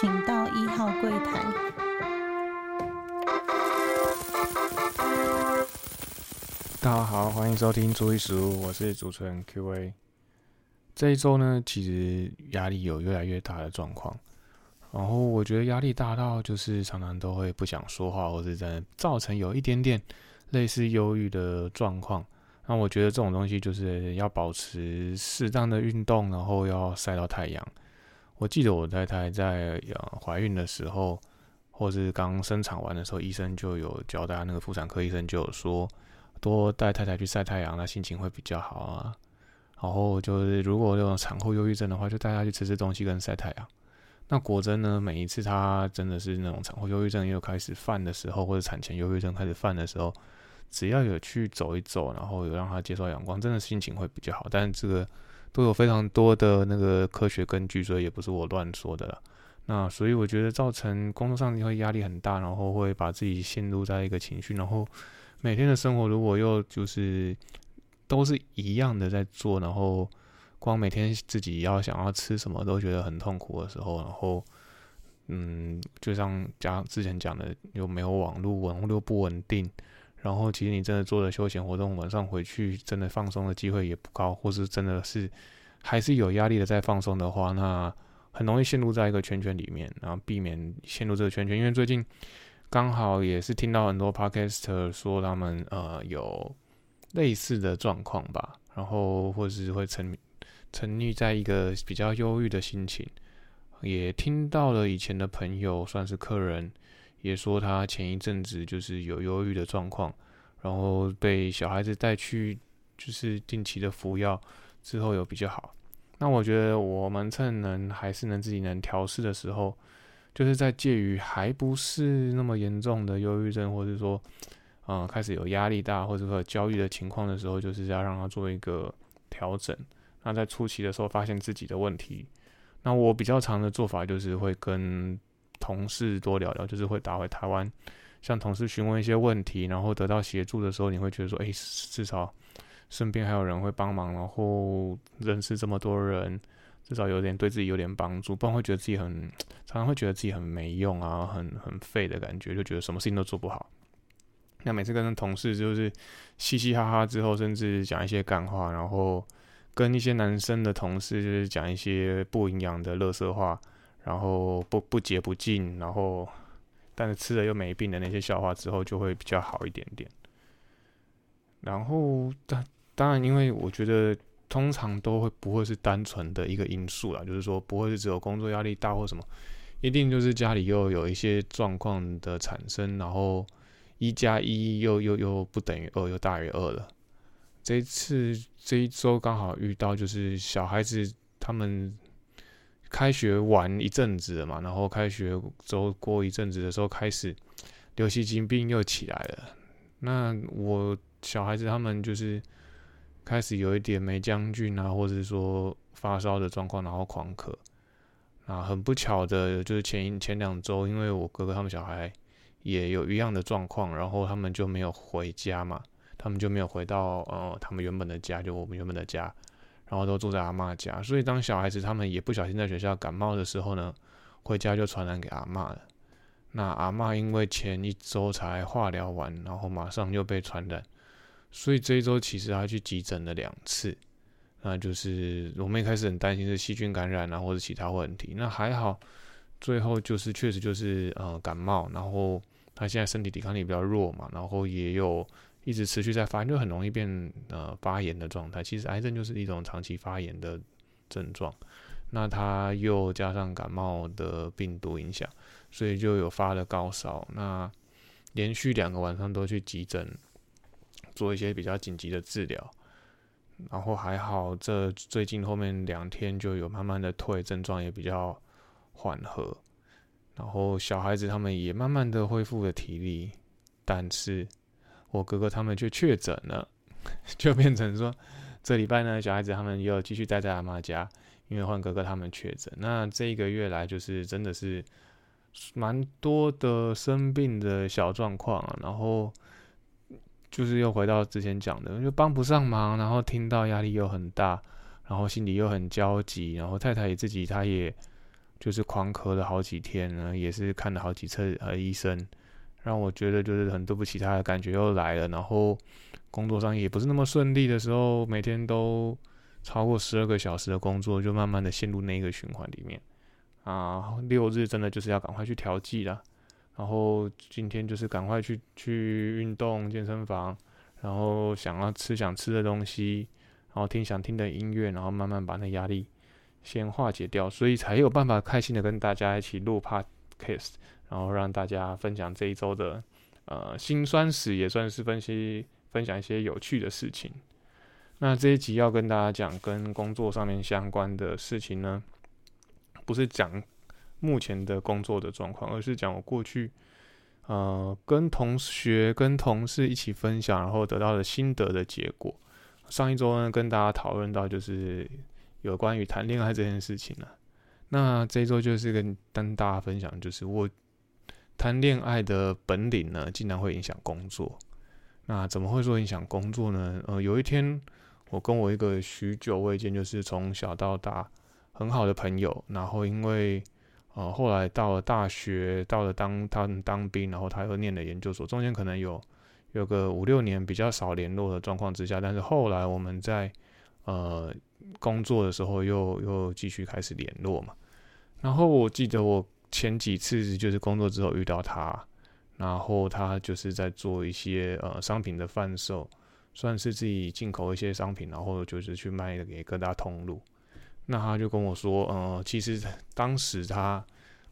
请到一号柜台。大家好，欢迎收听注意食物，我是主持人 Q A。这一周呢，其实压力有越来越大的状况，然后我觉得压力大到就是常常都会不想说话，或者在造成有一点点类似忧郁的状况。那我觉得这种东西就是要保持适当的运动，然后要晒到太阳。我记得我太太在呃怀孕的时候，或是刚生产完的时候，医生就有教大家，那个妇产科医生就有说，多带太太去晒太阳，那心情会比较好啊。然后就是如果有产后忧郁症的话，就带她去吃吃东西跟晒太阳。那果真呢，每一次她真的是那种产后忧郁症又开始犯的时候，或者产前忧郁症开始犯的时候。只要有去走一走，然后有让她接受阳光，真的心情会比较好。但这个都有非常多的那个科学根据，所以也不是我乱说的了。那所以我觉得造成工作上会压力很大，然后会把自己陷入在一个情绪，然后每天的生活如果又就是都是一样的在做，然后光每天自己要想要吃什么都觉得很痛苦的时候，然后嗯，就像讲之前讲的，又没有网络，网络又不稳定。然后，其实你真的做了休闲活动，晚上回去真的放松的机会也不高，或是真的是还是有压力的在放松的话，那很容易陷入在一个圈圈里面，然后避免陷入这个圈圈。因为最近刚好也是听到很多 podcast 说他们呃有类似的状况吧，然后或是会沉沉溺在一个比较忧郁的心情，也听到了以前的朋友算是客人。也说他前一阵子就是有忧郁的状况，然后被小孩子带去，就是定期的服药之后有比较好。那我觉得我们趁能还是能自己能调试的时候，就是在介于还不是那么严重的忧郁症，或者说，嗯，开始有压力大或者说焦虑的情况的时候，就是要让他做一个调整。那在初期的时候发现自己的问题，那我比较常的做法就是会跟。同事多聊聊，就是会打回台湾，向同事询问一些问题，然后得到协助的时候，你会觉得说，哎，至少身边还有人会帮忙，然后认识这么多人，至少有点对自己有点帮助，不然会觉得自己很，常常会觉得自己很没用啊，很很废的感觉，就觉得什么事情都做不好。那每次跟同事就是嘻嘻哈哈之后，甚至讲一些干话，然后跟一些男生的同事就是讲一些不营养的乐色话。然后不不洁不净，然后但是吃了又没病的那些笑话之后就会比较好一点点。然后当当然，因为我觉得通常都会不会是单纯的一个因素啦，就是说不会是只有工作压力大或什么，一定就是家里又有一些状况的产生，然后一加一又又又不等于二，又大于二了。这一次这一周刚好遇到，就是小孩子他们。开学完一阵子了嘛，然后开学周过一阵子的时候，开始流行性病又起来了。那我小孩子他们就是开始有一点没将军啊，或者是说发烧的状况，然后狂咳。那很不巧的，就是前前两周，因为我哥哥他们小孩也有一样的状况，然后他们就没有回家嘛，他们就没有回到呃他们原本的家，就我们原本的家。然后都住在阿妈家，所以当小孩子他们也不小心在学校感冒的时候呢，回家就传染给阿妈了。那阿妈因为前一周才化疗完，然后马上又被传染，所以这一周其实她去急诊了两次。那就是我们一开始很担心是细菌感染啊，或者其他问题。那还好，最后就是确实就是呃感冒，然后她现在身体抵抗力比较弱嘛，然后也有。一直持续在发，就很容易变呃发炎的状态。其实癌症就是一种长期发炎的症状，那他又加上感冒的病毒影响，所以就有发了高烧。那连续两个晚上都去急诊做一些比较紧急的治疗，然后还好，这最近后面两天就有慢慢的退，症状也比较缓和。然后小孩子他们也慢慢的恢复了体力，但是。我哥哥他们却确诊了，就变成说，这礼拜呢，小孩子他们又继续待在阿妈家，因为换哥哥他们确诊。那这一个月来，就是真的是蛮多的生病的小状况啊。然后就是又回到之前讲的，就帮不上忙，然后听到压力又很大，然后心里又很焦急，然后太太也自己，她也就是狂咳了好几天呢，也是看了好几次呃医生，让我觉得就是很对不起他的感觉又来了。然后工作上也不是那么顺利的时候，每天都超过十二个小时的工作，就慢慢的陷入那一个循环里面啊。六日真的就是要赶快去调剂了，然后今天就是赶快去去运动健身房，然后想要吃想吃的东西，然后听想听的音乐，然后慢慢把那压力。先化解掉，所以才有办法开心的跟大家一起录 podcast，然后让大家分享这一周的呃辛酸史，也算是分析分享一些有趣的事情。那这一集要跟大家讲跟工作上面相关的事情呢，不是讲目前的工作的状况，而是讲我过去呃跟同学跟同事一起分享，然后得到的心得的结果。上一周呢，跟大家讨论到就是。有关于谈恋爱这件事情呢，那这一周就是跟跟大家分享，就是我谈恋爱的本领呢，竟然会影响工作。那怎么会说影响工作呢？呃，有一天我跟我一个许久未见，就是从小到大很好的朋友，然后因为呃后来到了大学，到了当他当兵，然后他又念了研究所，中间可能有有个五六年比较少联络的状况之下，但是后来我们在呃。工作的时候又又继续开始联络嘛，然后我记得我前几次就是工作之后遇到他，然后他就是在做一些呃商品的贩售，算是自己进口一些商品，然后就是去卖给各大通路。那他就跟我说，呃，其实当时他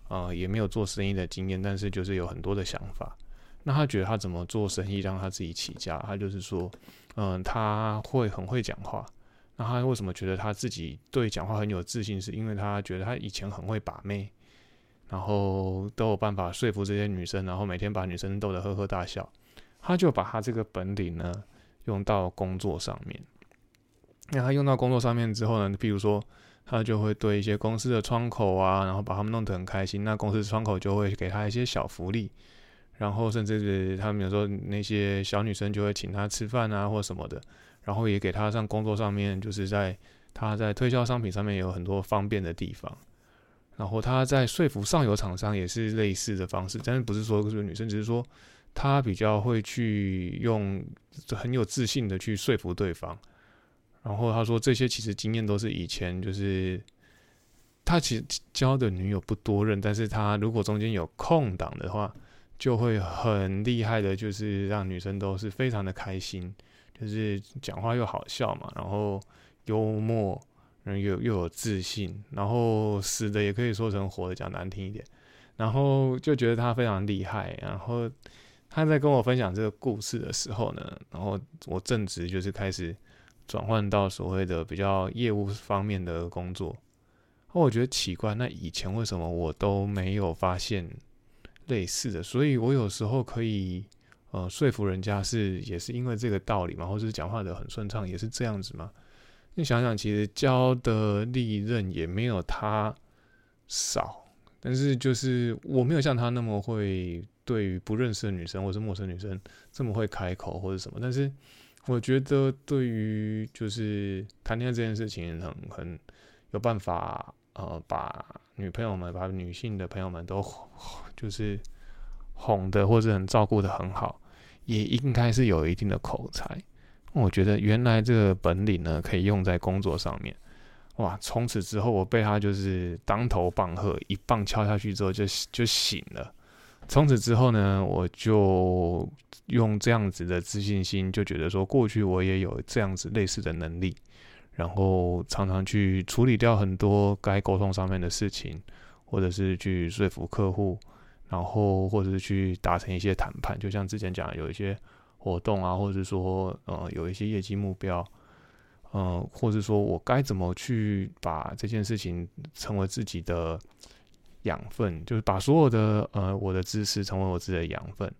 呃也没有做生意的经验，但是就是有很多的想法。那他觉得他怎么做生意让他自己起家？他就是说，嗯，他会很会讲话。那他为什么觉得他自己对讲话很有自信？是因为他觉得他以前很会把妹，然后都有办法说服这些女生，然后每天把女生逗得呵呵大笑。他就把他这个本领呢用到工作上面。那他用到工作上面之后呢，比如说他就会对一些公司的窗口啊，然后把他们弄得很开心。那公司窗口就会给他一些小福利，然后甚至是他们有时候那些小女生就会请他吃饭啊，或什么的。然后也给他上工作上面，就是在他在推销商品上面有很多方便的地方。然后他在说服上游厂商也是类似的方式，但是不是说是女生，只是说他比较会去用很有自信的去说服对方。然后他说这些其实经验都是以前就是他其实交的女友不多认，但是他如果中间有空档的话，就会很厉害的，就是让女生都是非常的开心。就是讲话又好笑嘛，然后幽默，然后又又有自信，然后死的也可以说成活的，讲难听一点，然后就觉得他非常厉害。然后他在跟我分享这个故事的时候呢，然后我正值就是开始转换到所谓的比较业务方面的工作，我觉得奇怪，那以前为什么我都没有发现类似的？所以我有时候可以。呃，说服人家是也是因为这个道理嘛，或者是讲话的很顺畅，也是这样子嘛。你想想，其实交的利润也没有他少，但是就是我没有像他那么会对于不认识的女生或是陌生女生这么会开口或者什么。但是我觉得对于就是谈恋爱这件事情，很很有办法呃，把女朋友们、把女性的朋友们都就是哄的，或者很照顾的很好。也应该是有一定的口才，我觉得原来这个本领呢，可以用在工作上面。哇！从此之后，我被他就是当头棒喝，一棒敲下去之后就就醒了。从此之后呢，我就用这样子的自信心，就觉得说过去我也有这样子类似的能力，然后常常去处理掉很多该沟通上面的事情，或者是去说服客户。然后，或者是去达成一些谈判，就像之前讲，有一些活动啊，或者说，呃，有一些业绩目标，嗯，或者说我该怎么去把这件事情成为自己的养分，就是把所有的呃我的知识成为我自己的养分，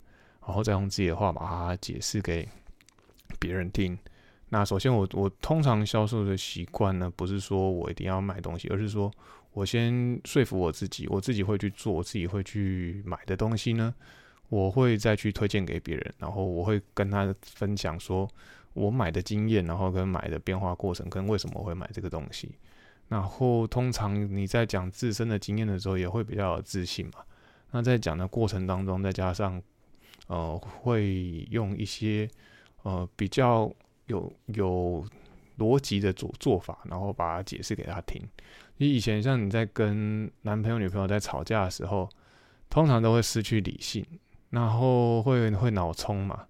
然后再用自己的话把它解释给别人听。那首先，我我通常销售的习惯呢，不是说我一定要卖东西，而是说。我先说服我自己，我自己会去做，我自己会去买的东西呢，我会再去推荐给别人，然后我会跟他分享说我买的经验，然后跟买的变化过程，跟为什么会买这个东西。然后通常你在讲自身的经验的时候，也会比较有自信嘛。那在讲的过程当中，再加上呃，会用一些呃比较有有逻辑的做做法，然后把它解释给他听。你以前像你在跟男朋友、女朋友在吵架的时候，通常都会失去理性，然后会会脑冲嘛。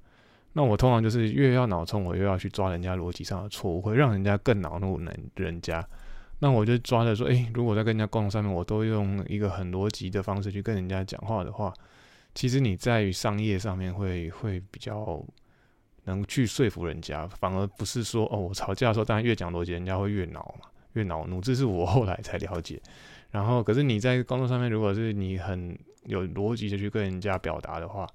那我通常就是越要脑冲，我越要去抓人家逻辑上的错误，会让人家更恼怒人人家。那我就抓着说，诶，如果在跟人家沟通上面，我都用一个很逻辑的方式去跟人家讲话的话，其实你在于商业上面会会比较能去说服人家，反而不是说哦，我吵架的时候，当然越讲逻辑，人家会越恼嘛，越恼怒。这是我后来才了解。然后，可是你在工作上面，如果是你很有逻辑的去跟人家表达的话，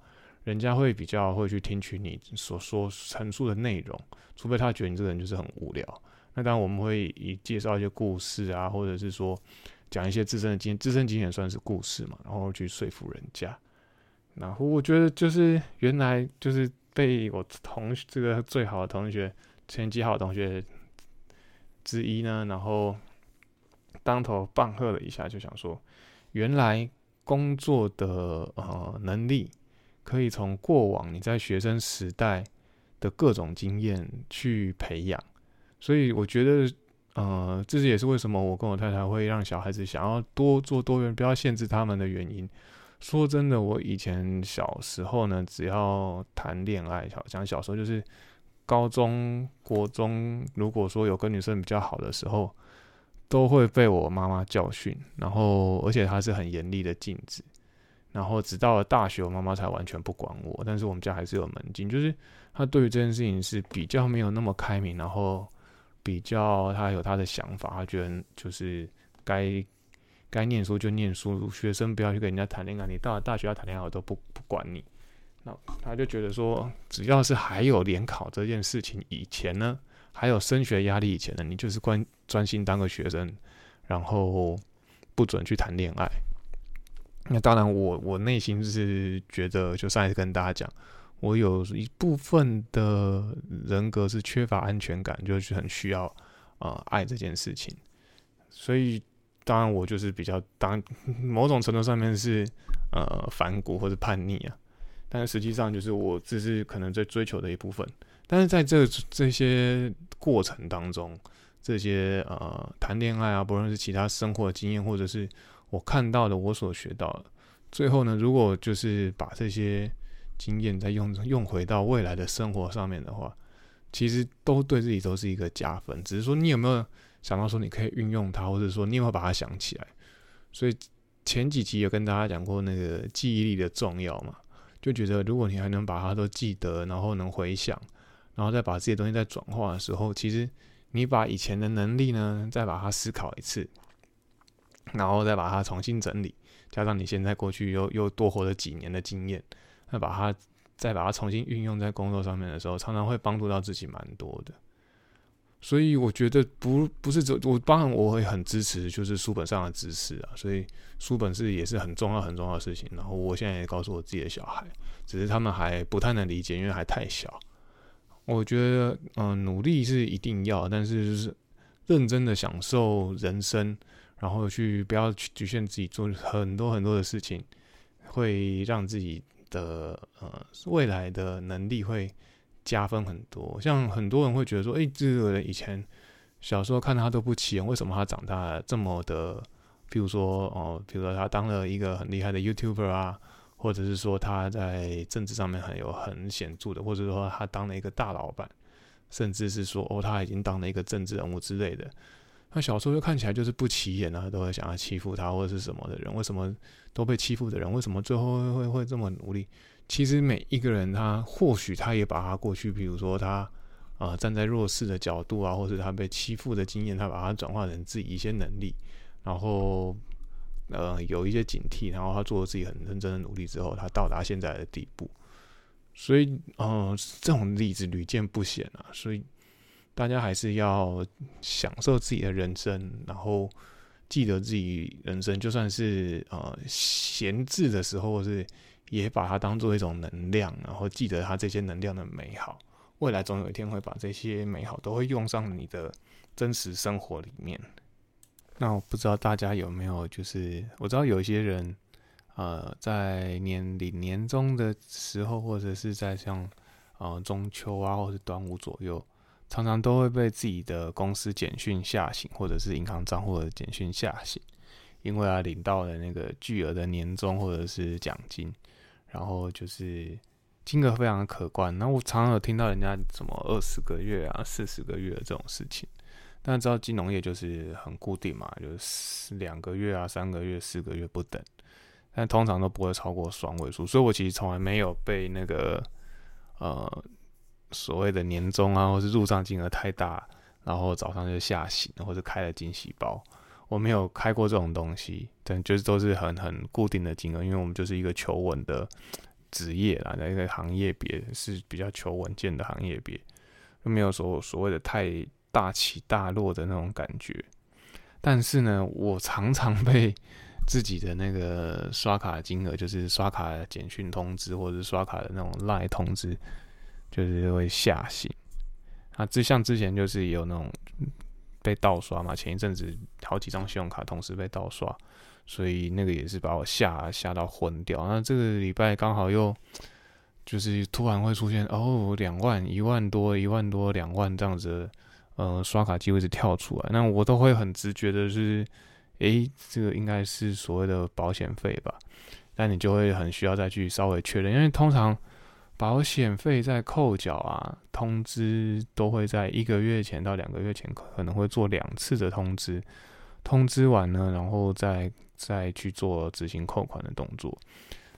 人家会比较会去听取你所说陈述的内容，除非他觉得你这个人就是很无聊。那当然，我们会以介绍一些故事啊，或者是说讲一些自身的经自身经验算是故事嘛，然后去说服人家。然后我觉得就是原来就是被我同这个最好的同学、成绩好的同学之一呢，然后当头棒喝了一下，就想说，原来工作的呃能力可以从过往你在学生时代的各种经验去培养。所以我觉得，呃，这也是为什么我跟我太太会让小孩子想要多做多元，不要限制他们的原因。说真的，我以前小时候呢，只要谈恋爱，好像小时候就是高中国中，如果说有跟女生比较好的时候，都会被我妈妈教训，然后而且她是很严厉的禁止。然后直到了大学，我妈妈才完全不管我，但是我们家还是有门禁，就是她对于这件事情是比较没有那么开明，然后。比较他有他的想法，他觉得就是该该念书就念书，学生不要去跟人家谈恋爱。你到了大学要谈恋爱，我都不不管你。那他就觉得说，只要是还有联考这件事情以前呢，还有升学压力以前呢，你就是关专心当个学生，然后不准去谈恋爱。那当然，我我内心是觉得，就上一次跟大家讲。我有一部分的人格是缺乏安全感，就是很需要呃爱这件事情，所以当然我就是比较当某种程度上面是呃反骨或者叛逆啊，但是实际上就是我只是可能在追求的一部分，但是在这这些过程当中，这些呃谈恋爱啊，不论是其他生活的经验，或者是我看到的我所学到的，最后呢，如果就是把这些。经验再用用回到未来的生活上面的话，其实都对自己都是一个加分。只是说你有没有想到说你可以运用它，或者说你有没有把它想起来？所以前几集有跟大家讲过那个记忆力的重要嘛，就觉得如果你还能把它都记得，然后能回想，然后再把这些东西再转化的时候，其实你把以前的能力呢，再把它思考一次，然后再把它重新整理，加上你现在过去又又多活了几年的经验。那把它再把它重新运用在工作上面的时候，常常会帮助到自己蛮多的。所以我觉得不不是这我当然我会很支持，就是书本上的知识啊。所以书本是也是很重要很重要的事情。然后我现在也告诉我自己的小孩，只是他们还不太能理解，因为还太小。我觉得嗯，努力是一定要，但是就是认真的享受人生，然后去不要去局限自己做很多很多的事情，会让自己。的呃，未来的能力会加分很多。像很多人会觉得说，哎，这个人以前小时候看他都不起眼，为什么他长大这么的？比如说哦，比如说他当了一个很厉害的 YouTuber 啊，或者是说他在政治上面很有很显著的，或者说他当了一个大老板，甚至是说哦，他已经当了一个政治人物之类的。那小时候就看起来就是不起眼啊，都会想要欺负他或者是什么的人，为什么都被欺负的人，为什么最后会会这么努力？其实每一个人他或许他也把他过去，比如说他啊站在弱势的角度啊，或者他被欺负的经验，他把它转化成自己一些能力，然后呃有一些警惕，然后他做了自己很认真的努力之后，他到达现在的地步。所以呃这种例子屡见不鲜啊，所以。大家还是要享受自己的人生，然后记得自己人生，就算是呃闲置的时候，是也把它当做一种能量，然后记得它这些能量的美好。未来总有一天会把这些美好都会用上你的真实生活里面。那我不知道大家有没有，就是我知道有一些人，呃，在年领年终的时候，或者是在像呃中秋啊，或是端午左右，常常都会被自己的公司简讯吓醒，或者是银行账户的简讯吓醒，因为啊领到了那个巨额的年终或者是奖金，然后就是金额非常的可观。那我常常有听到人家什么二十个月啊、四十个月这种事情。但知道金融业就是很固定嘛，就是两个月啊、三个月、四个月不等，但通常都不会超过双位数，所以我其实从来没有被那个呃所谓的年终啊，或是入账金额太大，然后早上就吓醒，或者开了惊喜包，我没有开过这种东西，但就是都是很很固定的金额，因为我们就是一个求稳的职业啦，在一个行业别是比较求稳健的行业别，就没有所所谓的太。大起大落的那种感觉，但是呢，我常常被自己的那个刷卡金额，就是刷卡简讯通知，或者是刷卡的那种赖通知，就是会吓醒。啊，之像之前就是有那种被盗刷嘛，前一阵子好几张信用卡同时被盗刷，所以那个也是把我吓吓到昏掉。那这个礼拜刚好又就是突然会出现哦，两万、一万多、一万多、两万这样子。呃，刷卡机会是跳出来，那我都会很直觉的是，诶，这个应该是所谓的保险费吧？但你就会很需要再去稍微确认，因为通常保险费在扣缴啊，通知都会在一个月前到两个月前可能会做两次的通知，通知完呢，然后再再去做执行扣款的动作。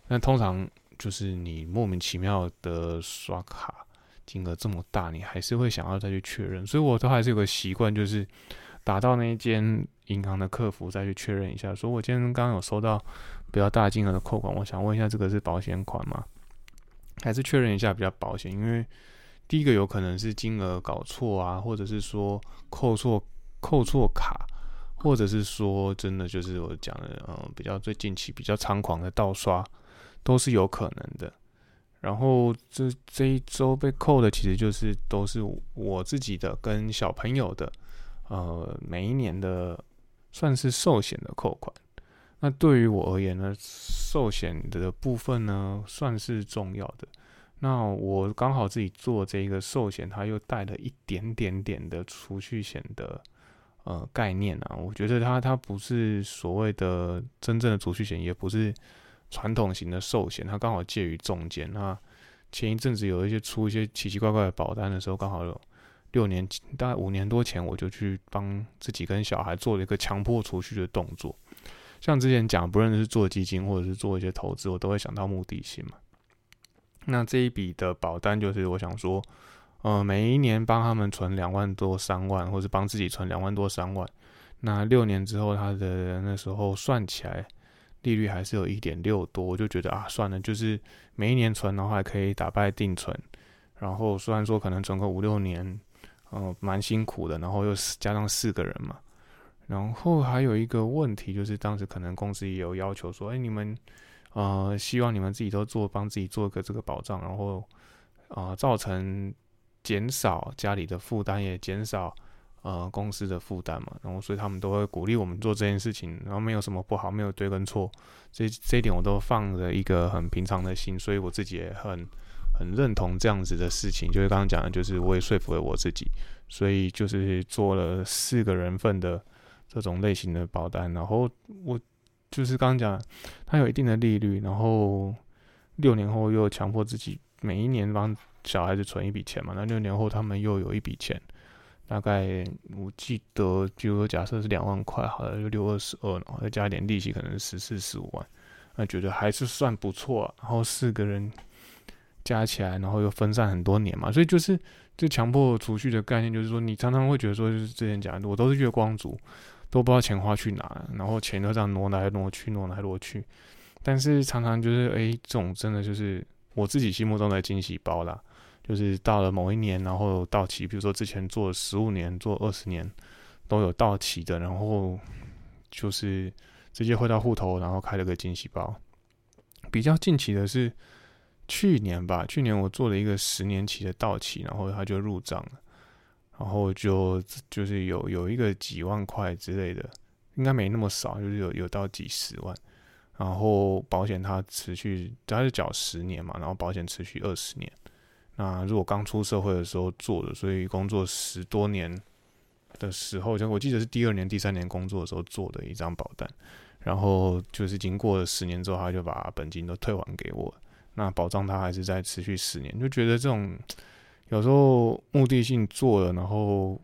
那通常就是你莫名其妙的刷卡。金额这么大，你还是会想要再去确认，所以我都还是有个习惯，就是打到那一间银行的客服再去确认一下，说我今天刚刚有收到比较大金额的扣款，我想问一下这个是保险款吗？还是确认一下比较保险？因为第一个有可能是金额搞错啊，或者是说扣错扣错卡，或者是说真的就是我讲的，嗯，比较最近期比较猖狂的盗刷，都是有可能的。然后这这一周被扣的，其实就是都是我自己的跟小朋友的，呃，每一年的算是寿险的扣款。那对于我而言呢，寿险的部分呢算是重要的。那我刚好自己做这个寿险，它又带了一点点点的储蓄险的呃概念啊。我觉得它它不是所谓的真正的储蓄险，也不是。传统型的寿险，它刚好介于中间。那前一阵子有一些出一些奇奇怪怪的保单的时候，刚好有六年，大概五年多前，我就去帮自己跟小孩做了一个强迫储蓄的动作。像之前讲，不论是做基金或者是做一些投资，我都会想到目的性嘛。那这一笔的保单就是我想说，呃，每一年帮他们存两万多三万，或者帮自己存两万多三万，那六年之后，他的那时候算起来。利率还是有一点六多，我就觉得啊，算了，就是每一年存的话可以打败定存，然后虽然说可能存个五六年，呃，蛮辛苦的，然后又加上四个人嘛，然后还有一个问题就是当时可能公司也有要求说，哎，你们呃希望你们自己都做，帮自己做一个这个保障，然后啊造成减少家里的负担，也减少。呃，公司的负担嘛，然后所以他们都会鼓励我们做这件事情，然后没有什么不好，没有对跟错，这这一点我都放着一个很平常的心，所以我自己也很很认同这样子的事情。就是刚刚讲的，就是我也说服了我自己，所以就是做了四个人份的这种类型的保单，然后我就是刚刚讲，它有一定的利率，然后六年后又强迫自己每一年帮小孩子存一笔钱嘛，那六年后他们又有一笔钱。大概我记得，就说假设是两万块，好了，就六二十二，然后再加一点利息，可能十四十五万，那觉得还是算不错。然后四个人加起来，然后又分散很多年嘛，所以就是就强迫储蓄的概念，就是说你常常会觉得说，就是之前讲的，我都是月光族，都不知道钱花去哪，然后钱都这样挪来挪去，挪来挪去。但是常常就是，哎，这种真的就是我自己心目中的惊喜包啦。就是到了某一年，然后到期，比如说之前做十五年、做二十年都有到期的，然后就是直接汇到户头，然后开了个惊喜包。比较近期的是去年吧，去年我做了一个十年期的到期，然后它就入账了，然后就就是有有一个几万块之类的，应该没那么少，就是有有到几十万。然后保险它持续，它是缴十年嘛，然后保险持续二十年。那如果刚出社会的时候做的，所以工作十多年的时候，就我记得是第二年、第三年工作的时候做的一张保单。然后就是经过了十年之后，他就把本金都退还给我。那保障他还是在持续十年，就觉得这种有时候目的性做了，然后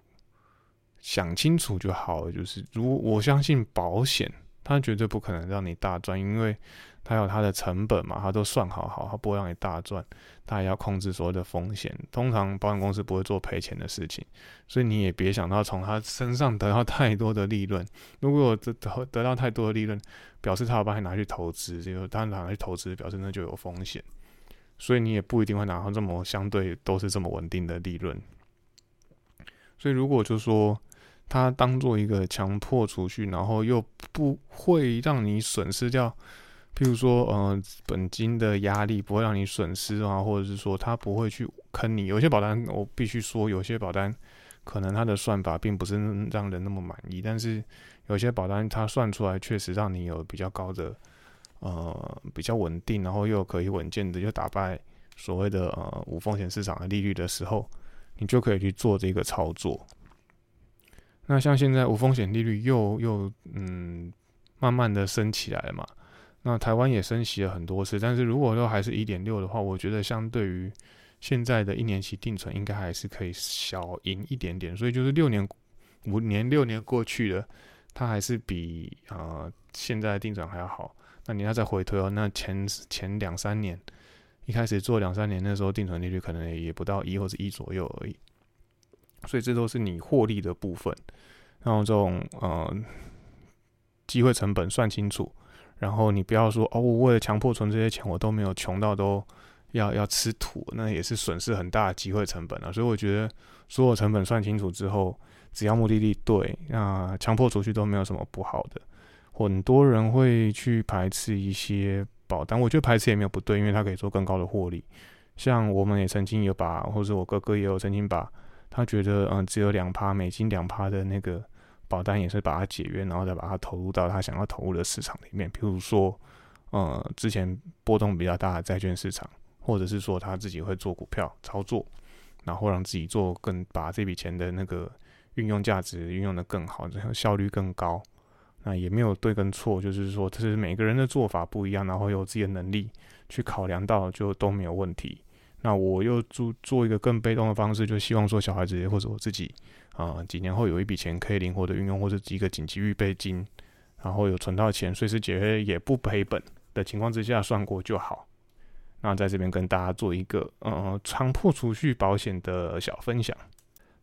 想清楚就好了。就是如我相信保险。他绝对不可能让你大赚，因为他有他的成本嘛，他都算好好，他不会让你大赚，他也要控制所有的风险。通常保险公司不会做赔钱的事情，所以你也别想到从他身上得到太多的利润。如果得得得到太多的利润，表示他要把你拿去投资，就他拿去投资，表示那就有风险，所以你也不一定会拿到这么相对都是这么稳定的利润。所以如果就说。它当做一个强迫储蓄，然后又不会让你损失掉，譬如说，呃，本金的压力不会让你损失啊，或者是说它不会去坑你。有些保单我必须说，有些保单可能它的算法并不是让人那么满意，但是有些保单它算出来确实让你有比较高的，呃，比较稳定，然后又可以稳健的就打败所谓的呃无风险市场的利率的时候，你就可以去做这个操作。那像现在无风险利率又又嗯慢慢的升起来了嘛，那台湾也升息了很多次，但是如果说还是一点六的话，我觉得相对于现在的一年期定存，应该还是可以小赢一点点。所以就是六年、五年、六年过去了，它还是比呃现在定存还要好。那你要再回推哦，那前前两三年一开始做两三年那时候定存利率可能也不到一或者一左右而已。所以这都是你获利的部分，然后这种呃机会成本算清楚，然后你不要说哦，我为了强迫存这些钱，我都没有穷到都要要吃土，那也是损失很大的机会成本啊。所以我觉得所有成本算清楚之后，只要目的地对，那强迫储蓄都没有什么不好的。很多人会去排斥一些保单，我觉得排斥也没有不对，因为它可以做更高的获利。像我们也曾经有把，或者我哥哥也有曾经把。他觉得，嗯，只有两趴美金两趴的那个保单也是把它解约，然后再把它投入到他想要投入的市场里面。譬如说，呃，之前波动比较大的债券市场，或者是说他自己会做股票操作，然后让自己做更把这笔钱的那个运用价值运用的更好，然后效率更高。那也没有对跟错，就是说这是每个人的做法不一样，然后有自己的能力去考量到，就都没有问题。那我又做做一个更被动的方式，就希望说小孩子或者我自己啊，几年后有一笔钱可以灵活的运用，或者一个紧急预备金，然后有存到钱，随时解约也不赔本的情况之下算过就好。那在这边跟大家做一个呃强迫储蓄保险的小分享。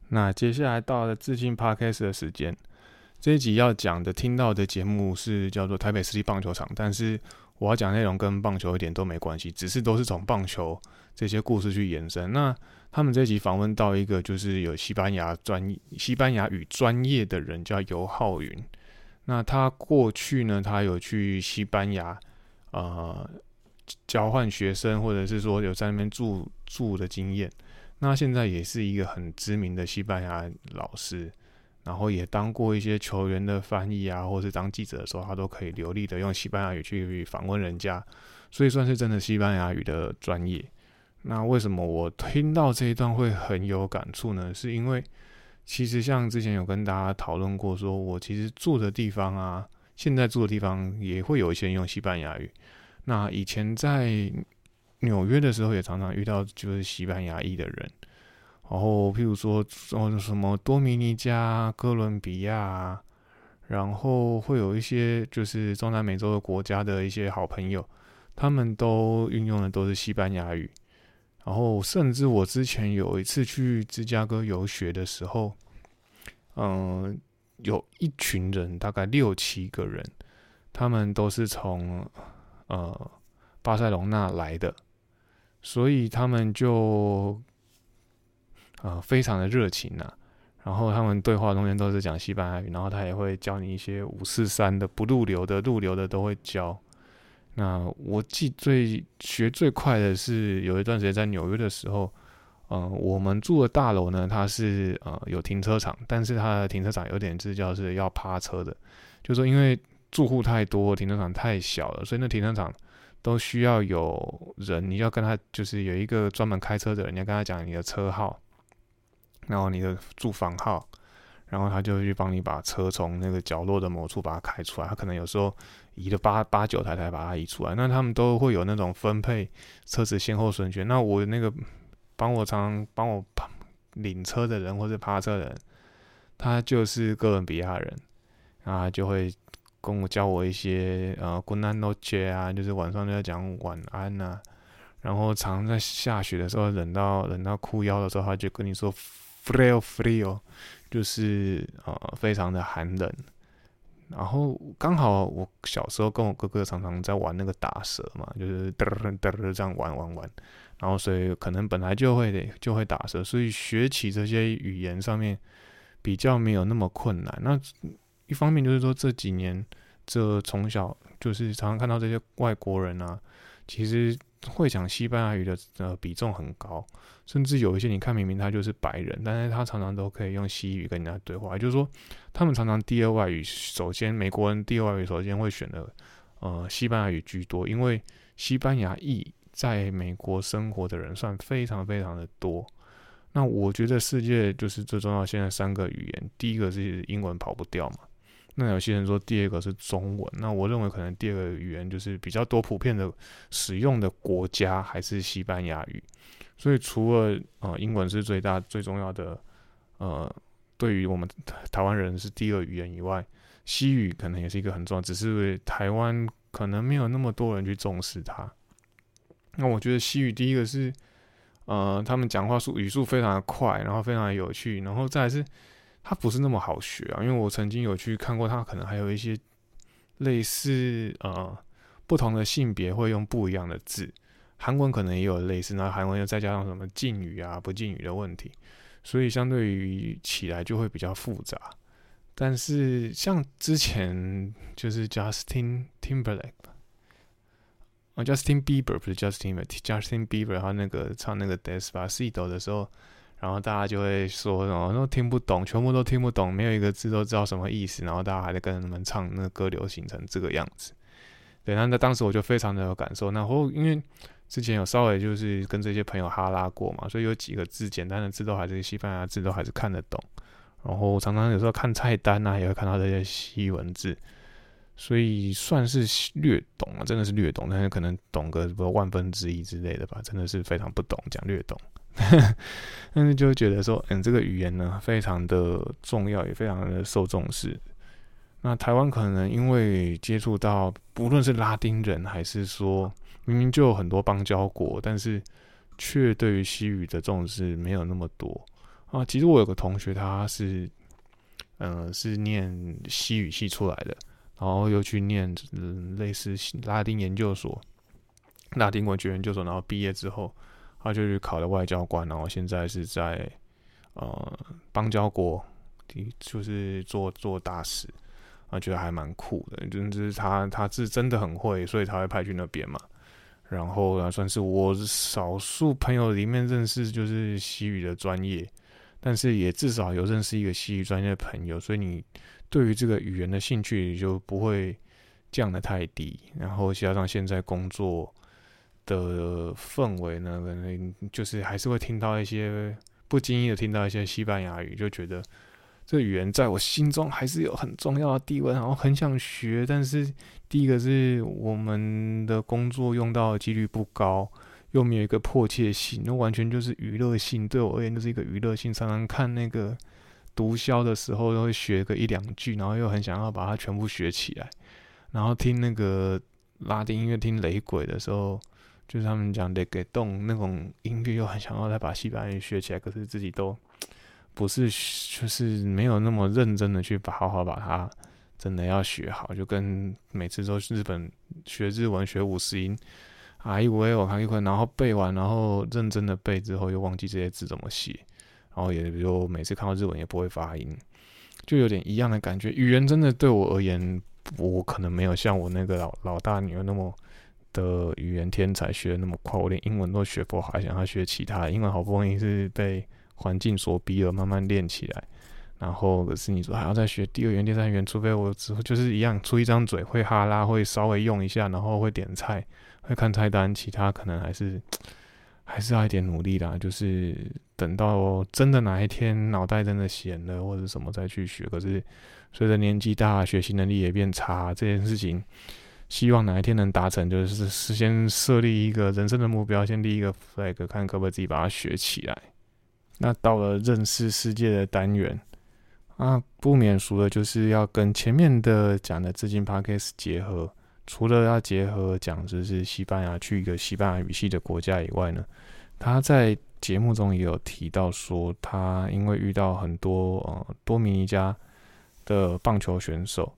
那接下来到了致敬 Podcast 的时间，这一集要讲的听到的节目是叫做台北市立棒球场，但是我要讲内容跟棒球一点都没关系，只是都是从棒球。这些故事去延伸。那他们这集访问到一个就是有西班牙专西班牙语专业的人，叫尤浩云。那他过去呢，他有去西班牙呃交换学生，或者是说有在那边住住的经验。那现在也是一个很知名的西班牙老师，然后也当过一些球员的翻译啊，或是当记者的时候，他都可以流利的用西班牙语去访问人家，所以算是真的西班牙语的专业。那为什么我听到这一段会很有感触呢？是因为其实像之前有跟大家讨论过，说我其实住的地方啊，现在住的地方也会有一些用西班牙语。那以前在纽约的时候，也常常遇到就是西班牙裔的人。然后譬如说说什么多米尼加、哥伦比亚，然后会有一些就是中南美洲的国家的一些好朋友，他们都运用的都是西班牙语。然后，甚至我之前有一次去芝加哥游学的时候，嗯，有一群人，大概六七个人，他们都是从呃巴塞隆那来的，所以他们就呃非常的热情呐。然后他们对话中间都是讲西班牙语，然后他也会教你一些五四三的不入流的、入流的都会教。那我记最学最快的是有一段时间在纽约的时候，嗯，我们住的大楼呢，它是呃有停车场，但是它的停车场有点是叫是要趴车的，就是说因为住户太多，停车场太小了，所以那停车场都需要有人，你要跟他就是有一个专门开车的人，你要跟他讲你的车号，然后你的住房号，然后他就去帮你把车从那个角落的某处把它开出来，他可能有时候移了八八九台才把它移出来，那他们都会有那种分配车子先后顺序，那我那个。帮我常帮我领车的人或者趴车的人，他就是哥伦比亚人，啊，就会跟我教我一些呃，good night 啊，就是晚上就在讲晚安呐。然后常在下雪的时候，冷到冷到哭腰的时候，他就跟你说 frio frio，就是呃非常的寒冷。然后刚好我小时候跟我哥哥常常在玩那个打蛇嘛，就是嘚嘚嘚这样玩玩玩。然后，所以可能本来就会得就会打蛇，所以学起这些语言上面比较没有那么困难。那一方面就是说这几年这从小就是常常看到这些外国人啊，其实会讲西班牙语的呃比重很高，甚至有一些你看明明他就是白人，但是他常常都可以用西语跟人家对话。也就是说，他们常常第二外语首先美国人第二外语首先会选的呃西班牙语居多，因为西班牙裔。在美国生活的人算非常非常的多，那我觉得世界就是最重要。现在三个语言，第一个是英文跑不掉嘛。那有些人说第二个是中文，那我认为可能第二个语言就是比较多普遍的使用的国家还是西班牙语。所以除了呃英文是最大最重要的，呃对于我们台湾人是第二语言以外，西语可能也是一个很重要，只是台湾可能没有那么多人去重视它。那我觉得西语第一个是，呃，他们讲话速语速非常的快，然后非常的有趣，然后再是它不是那么好学啊。因为我曾经有去看过，它可能还有一些类似呃不同的性别会用不一样的字，韩文可能也有类似，那韩文又再加上什么敬语啊不敬语的问题，所以相对于起来就会比较复杂。但是像之前就是 Justin Timberlake。啊，Justin Bieber 不是 Justin，Justin Bieber 他那个唱那个 Despacito 的时候，然后大家就会说，什么都听不懂，全部都听不懂，没有一个字都知道什么意思，然后大家还在跟他们唱那个歌，流行成这个样子。对，那那当时我就非常的有感受。然后因为之前有稍微就是跟这些朋友哈拉过嘛，所以有几个字简单的字都还是西班牙字都还是看得懂。然后常常有时候看菜单啊，也会看到这些西文字。所以算是略懂啊，真的是略懂，但是可能懂个不万分之一之类的吧，真的是非常不懂，讲略懂。但是就觉得说，嗯，这个语言呢，非常的重要，也非常的受重视。那台湾可能因为接触到，不论是拉丁人，还是说明明就有很多邦交国，但是却对于西语的重视没有那么多啊。其实我有个同学，他是，嗯，是念西语系出来的。然后又去念嗯类似拉丁研究所、拉丁文学研究所，然后毕业之后，他就去考了外交官，然后现在是在呃邦交国，就是做做大使，啊觉得还蛮酷的，就是他他是真的很会，所以他会派去那边嘛。然后啊算是我少数朋友里面认识就是西语的专业，但是也至少有认识一个西语专业的朋友，所以你。对于这个语言的兴趣就不会降得太低，然后加上现在工作的氛围呢，可能就是还是会听到一些不经意的听到一些西班牙语，就觉得这个语言在我心中还是有很重要的地位，然后很想学。但是第一个是我们的工作用到的几率不高，又没有一个迫切性，那完全就是娱乐性。对我而言，就是一个娱乐性，常常看那个。毒枭的时候都会学个一两句，然后又很想要把它全部学起来。然后听那个拉丁音乐，听雷鬼的时候，就是他们讲雷给动那种音乐，又很想要再把西班牙语学起来。可是自己都不是，就是没有那么认真的去把好好把它真的要学好。就跟每次都日本学日文学五十音，啊一五 A 我看一会，然后背完，然后认真的背之后，又忘记这些字怎么写。然后也比如每次看到日文也不会发音，就有点一样的感觉。语言真的对我而言，我可能没有像我那个老老大女儿那么的语言天才，学的那么快，我连英文都学不好，还想要学其他。英文好不容易是被环境所逼而慢慢练起来，然后可是你说还要再学第二语言、第三语言，除非我只就是一样出一张嘴，会哈拉，会稍微用一下，然后会点菜，会看菜单，其他可能还是 还是要一点努力啦。就是等到真的哪一天脑袋真的闲了或者什么再去学。可是随着年纪大，学习能力也变差，这件事情。希望哪一天能达成，就是事先设立一个人生的目标，先立一个 flag，看可不可以自己把它学起来。那到了认识世界的单元啊，不免俗的就是要跟前面的讲的资金 p a c k a g e 结合。除了要结合讲就是西班牙去一个西班牙语系的国家以外呢，他在节目中也有提到说，他因为遇到很多呃多米尼加的棒球选手。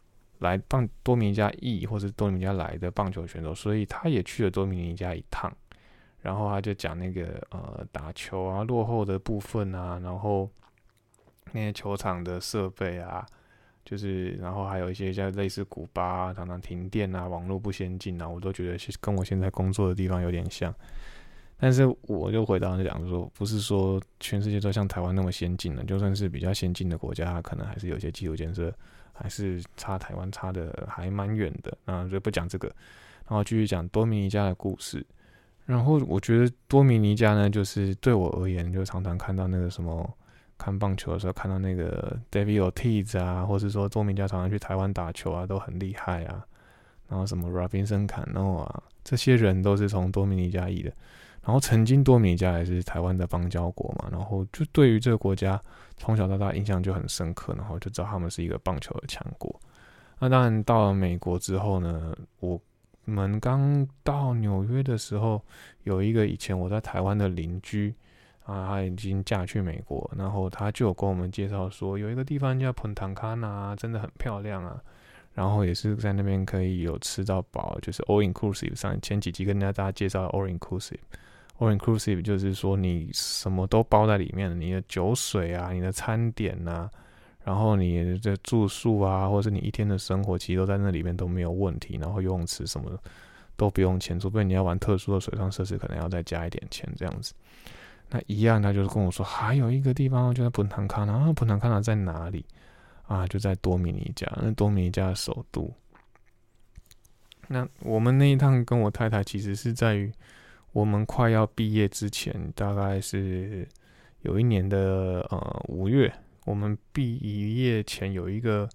来棒多米尼加裔或者多米尼加来的棒球选手，所以他也去了多米尼加一趟，然后他就讲那个呃打球啊落后的部分啊，然后那些球场的设备啊，就是然后还有一些像类似古巴常常停电啊，网络不先进啊，我都觉得跟我现在工作的地方有点像。但是我就回答讲说，不是说全世界都像台湾那么先进了，就算是比较先进的国家，可能还是有些基础建设。还是差台湾差的还蛮远的啊，就不讲这个，然后继续讲多米尼加的故事。然后我觉得多米尼加呢，就是对我而言，就常常看到那个什么看棒球的时候，看到那个 David Ortiz 啊，或是说多米尼加常常去台湾打球啊，都很厉害啊。然后什么 Robinson Cano 啊，这些人都是从多米尼加裔的。然后曾经多米尼加也是台湾的邦交国嘛，然后就对于这个国家从小到大印象就很深刻，然后就知道他们是一个棒球的强国。那当然到了美国之后呢，我们刚到纽约的时候，有一个以前我在台湾的邻居啊，他已经嫁去美国，然后他就有跟我们介绍说，有一个地方叫彭坦卡纳，真的很漂亮啊。然后也是在那边可以有吃到饱，就是 all inclusive。上前几集跟大家介绍 all inclusive。All inclusive 就是说你什么都包在里面，你的酒水啊，你的餐点呐，然后你的住宿啊，或者是你一天的生活，其实都在那里面都没有问题。然后游泳池什么都不用钱，除非你要玩特殊的水上设施，可能要再加一点钱这样子。那一样，他就是跟我说还有一个地方就在普坦卡纳，普坦卡纳在哪里啊？就在多米尼加，那多米尼加的首都。那我们那一趟跟我太太其实是在于。我们快要毕业之前，大概是有一年的呃五月，我们毕业前有一个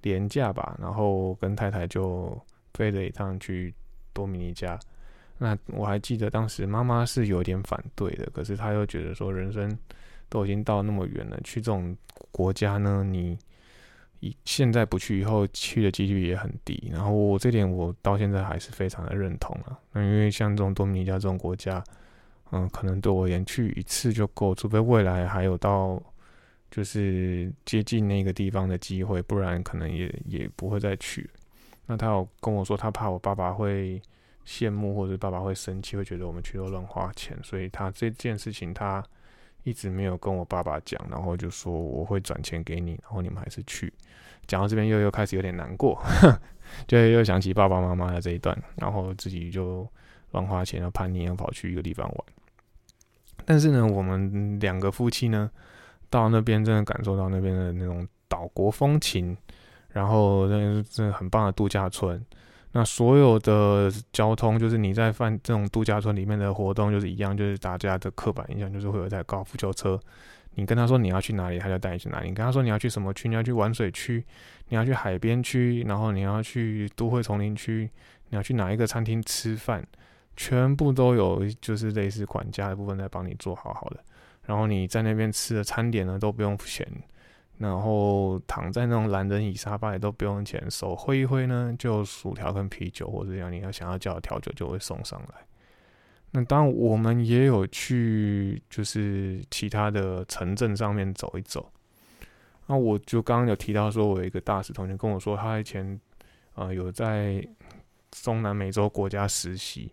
年假吧，然后跟太太就飞了一趟去多米尼加。那我还记得当时妈妈是有点反对的，可是她又觉得说人生都已经到那么远了，去这种国家呢，你。现在不去，以后去的几率也很低。然后我这点我到现在还是非常的认同啊。那因为像这种多米尼加这种国家，嗯，可能对我而言去一次就够，除非未来还有到就是接近那个地方的机会，不然可能也也不会再去。那他有跟我说，他怕我爸爸会羡慕，或者爸爸会生气，会觉得我们去都乱花钱，所以他这件事情他。一直没有跟我爸爸讲，然后就说我会转钱给你，然后你们还是去。讲到这边又又开始有点难过，就又想起爸爸妈妈的这一段，然后自己就乱花钱，要叛逆，要跑去一个地方玩。但是呢，我们两个夫妻呢，到那边真的感受到那边的那种岛国风情，然后那真的很棒的度假村。那所有的交通，就是你在犯这种度假村里面的活动，就是一样，就是大家的刻板印象，就是会有一台高尔夫球车。你跟他说你要去哪里，他就带你去哪里。你跟他说你要去什么区，你要去玩水区，你要去海边区，然后你要去都会丛林区，你要去哪一个餐厅吃饭，全部都有，就是类似管家的部分在帮你做好好的。然后你在那边吃的餐点呢，都不用钱。然后躺在那种懒人椅沙发也都不用钱，手挥一挥呢，就薯条跟啤酒或者这样，你要想要叫调酒就会送上来。那当然我们也有去，就是其他的城镇上面走一走。那我就刚刚有提到说，我有一个大使同学跟我说，他以前呃有在中南美洲国家实习，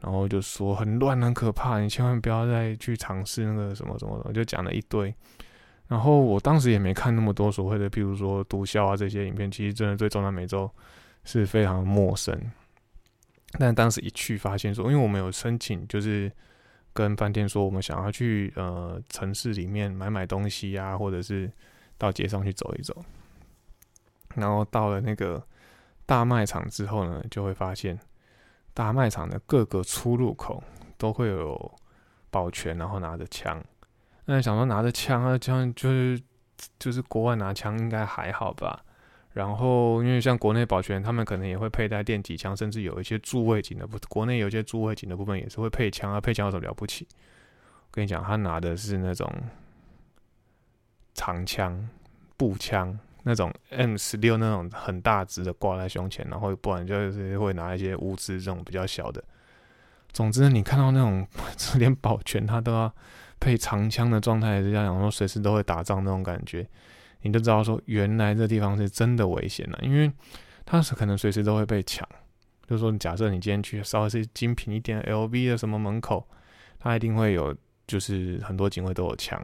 然后就说很乱很可怕，你千万不要再去尝试那个什么什么的，就讲了一堆。然后我当时也没看那么多所谓的，譬如说毒枭啊这些影片，其实真的对中南美洲是非常陌生。但当时一去发现说，因为我们有申请，就是跟饭店说我们想要去呃城市里面买买东西啊，或者是到街上去走一走。然后到了那个大卖场之后呢，就会发现大卖场的各个出入口都会有保全，然后拿着枪。那想说拿着枪啊，枪就是就是国外拿枪应该还好吧？然后因为像国内保全，他们可能也会佩戴电击枪，甚至有一些助卫警的部，国内有一些助卫警的部分也是会配枪啊。配枪有什么了不起？我跟你讲，他拿的是那种长枪、步枪。那种 M 十六那种很大只的挂在胸前，然后不然就是会拿一些物资这种比较小的。总之，你看到那种 连保全他都要配长枪的状态，是这样说随时都会打仗那种感觉，你就知道说原来这地方是真的危险了，因为他是可能随时都会被抢。就是说，假设你今天去稍微是精品一点 LV 的什么门口，他一定会有，就是很多警卫都有枪。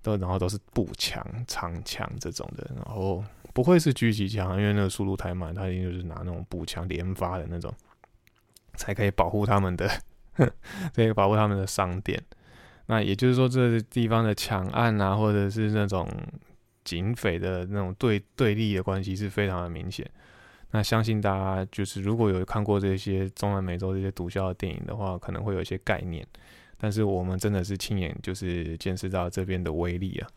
都然后都是步枪、长枪这种的，然后不会是狙击枪，因为那个速度太慢，他一定就是拿那种步枪连发的那种，才可以保护他们的，可以保护他们的商店。那也就是说，这地方的抢案啊，或者是那种警匪的那种对对立的关系是非常的明显。那相信大家就是如果有看过这些中南美洲这些毒枭的电影的话，可能会有一些概念。但是我们真的是亲眼就是见识到这边的威力啊，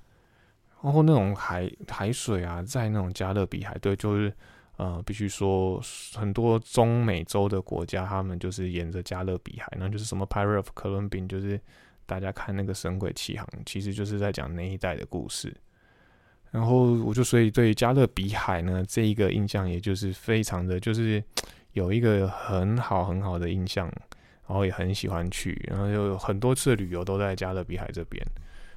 然后那种海海水啊，在那种加勒比海，对，就是呃，必须说很多中美洲的国家，他们就是沿着加勒比海，那就是什么 Pirate of Caribbean，就是大家看那个《神鬼奇航》，其实就是在讲那一代的故事。然后我就所以对加勒比海呢这一个印象，也就是非常的就是有一个很好很好的印象。然后也很喜欢去，然后有很多次旅游都在加勒比海这边。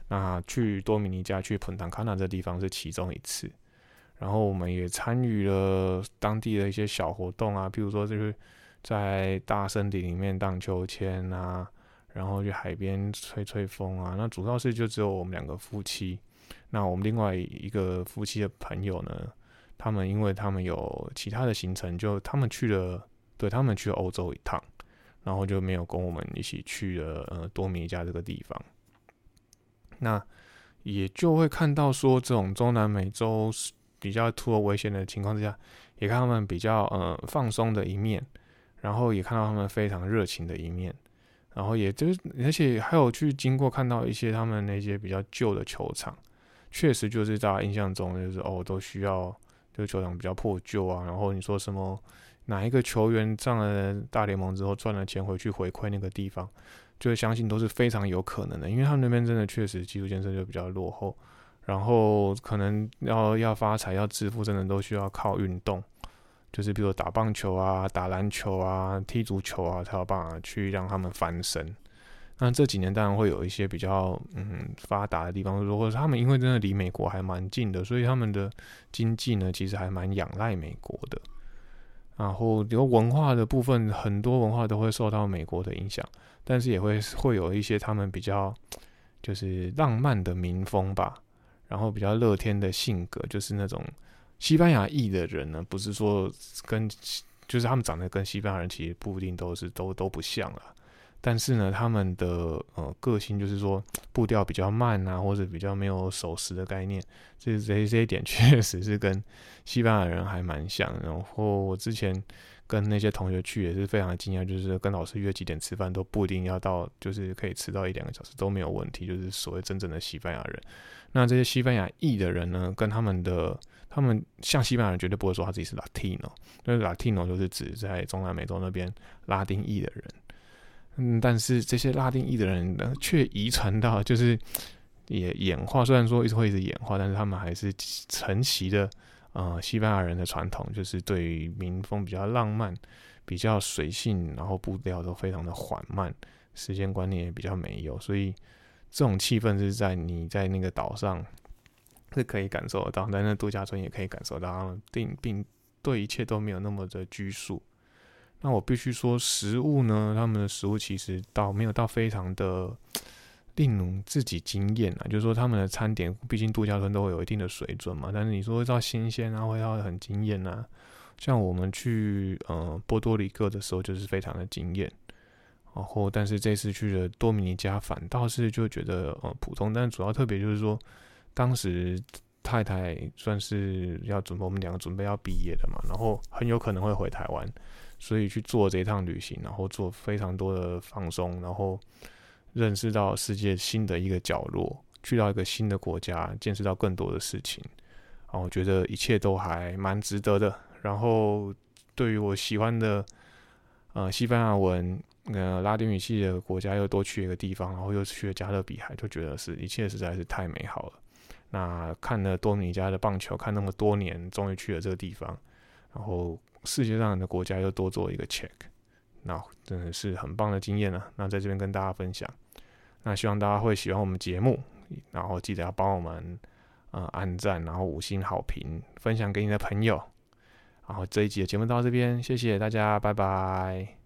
那去多米尼加、去普坦卡纳这地方是其中一次。然后我们也参与了当地的一些小活动啊，譬如说就是在大森林里面荡秋千啊，然后去海边吹吹风啊。那主要是就只有我们两个夫妻。那我们另外一个夫妻的朋友呢，他们因为他们有其他的行程，就他们去了，对他们去欧洲一趟。然后就没有跟我们一起去了呃多米尼加这个地方，那也就会看到说这种中南美洲比较突了危险的情况之下，也看他们比较呃放松的一面，然后也看到他们非常热情的一面，然后也就是而且还有去经过看到一些他们那些比较旧的球场，确实就是大家印象中就是哦都需要这个球场比较破旧啊，然后你说什么？哪一个球员上了大联盟之后赚了钱回去回馈那个地方，就会相信都是非常有可能的，因为他们那边真的确实基础建设就比较落后，然后可能要要发财要致富，真的都需要靠运动，就是比如打棒球啊、打篮球啊、踢足球啊，才有办法去让他们翻身。那这几年当然会有一些比较嗯发达的地方，如果他们因为真的离美国还蛮近的，所以他们的经济呢其实还蛮仰赖美国的。然后有文化的部分，很多文化都会受到美国的影响，但是也会会有一些他们比较就是浪漫的民风吧，然后比较乐天的性格，就是那种西班牙裔的人呢，不是说跟就是他们长得跟西班牙人其实不一定都是都都不像了。但是呢，他们的呃个性就是说步调比较慢啊，或者比较没有守时的概念，这这这一点确实是跟西班牙人还蛮像。然后我之前跟那些同学去也是非常惊讶，就是跟老师约几点吃饭都不一定要到，就是可以迟到一两个小时都没有问题，就是所谓真正的西班牙人。那这些西班牙裔的人呢，跟他们的他们像西班牙人绝对不会说他自己是 Latino，因为 Latino 就是指在中南美洲那边拉丁裔的人。嗯，但是这些拉丁裔的人呢，却遗传到就是也演化，虽然说一直会一直演化，但是他们还是承袭的呃西班牙人的传统，就是对于民风比较浪漫、比较随性，然后步调都非常的缓慢，时间观念也比较没有，所以这种气氛是在你在那个岛上是可以感受得到，在那度假村也可以感受到，并并对一切都没有那么的拘束。那我必须说，食物呢，他们的食物其实倒没有到非常的令自己惊艳啊。就是说，他们的餐点，毕竟度假村都会有一定的水准嘛。但是你说到新鲜啊，会要很惊艳啊，像我们去呃波多黎各的时候，就是非常的惊艳。然后，但是这次去了多米尼加，反倒是就觉得呃普通。但主要特别就是说，当时太太算是要准备，我们两个准备要毕业的嘛，然后很有可能会回台湾，所以去做这一趟旅行，然后做非常多的放松，然后认识到世界新的一个角落，去到一个新的国家，见识到更多的事情。然后我觉得一切都还蛮值得的。然后对于我喜欢的呃西班牙文。呃，拉丁语系的国家又多去一个地方，然后又去了加勒比海，就觉得是一切实在是太美好了。那看了多米尼加的棒球，看那么多年，终于去了这个地方，然后世界上的国家又多做一个 check，那真的是很棒的经验了。那在这边跟大家分享，那希望大家会喜欢我们节目，然后记得要帮我们呃按赞，然后五星好评，分享给你的朋友。然后这一集的节目到这边，谢谢大家，拜拜。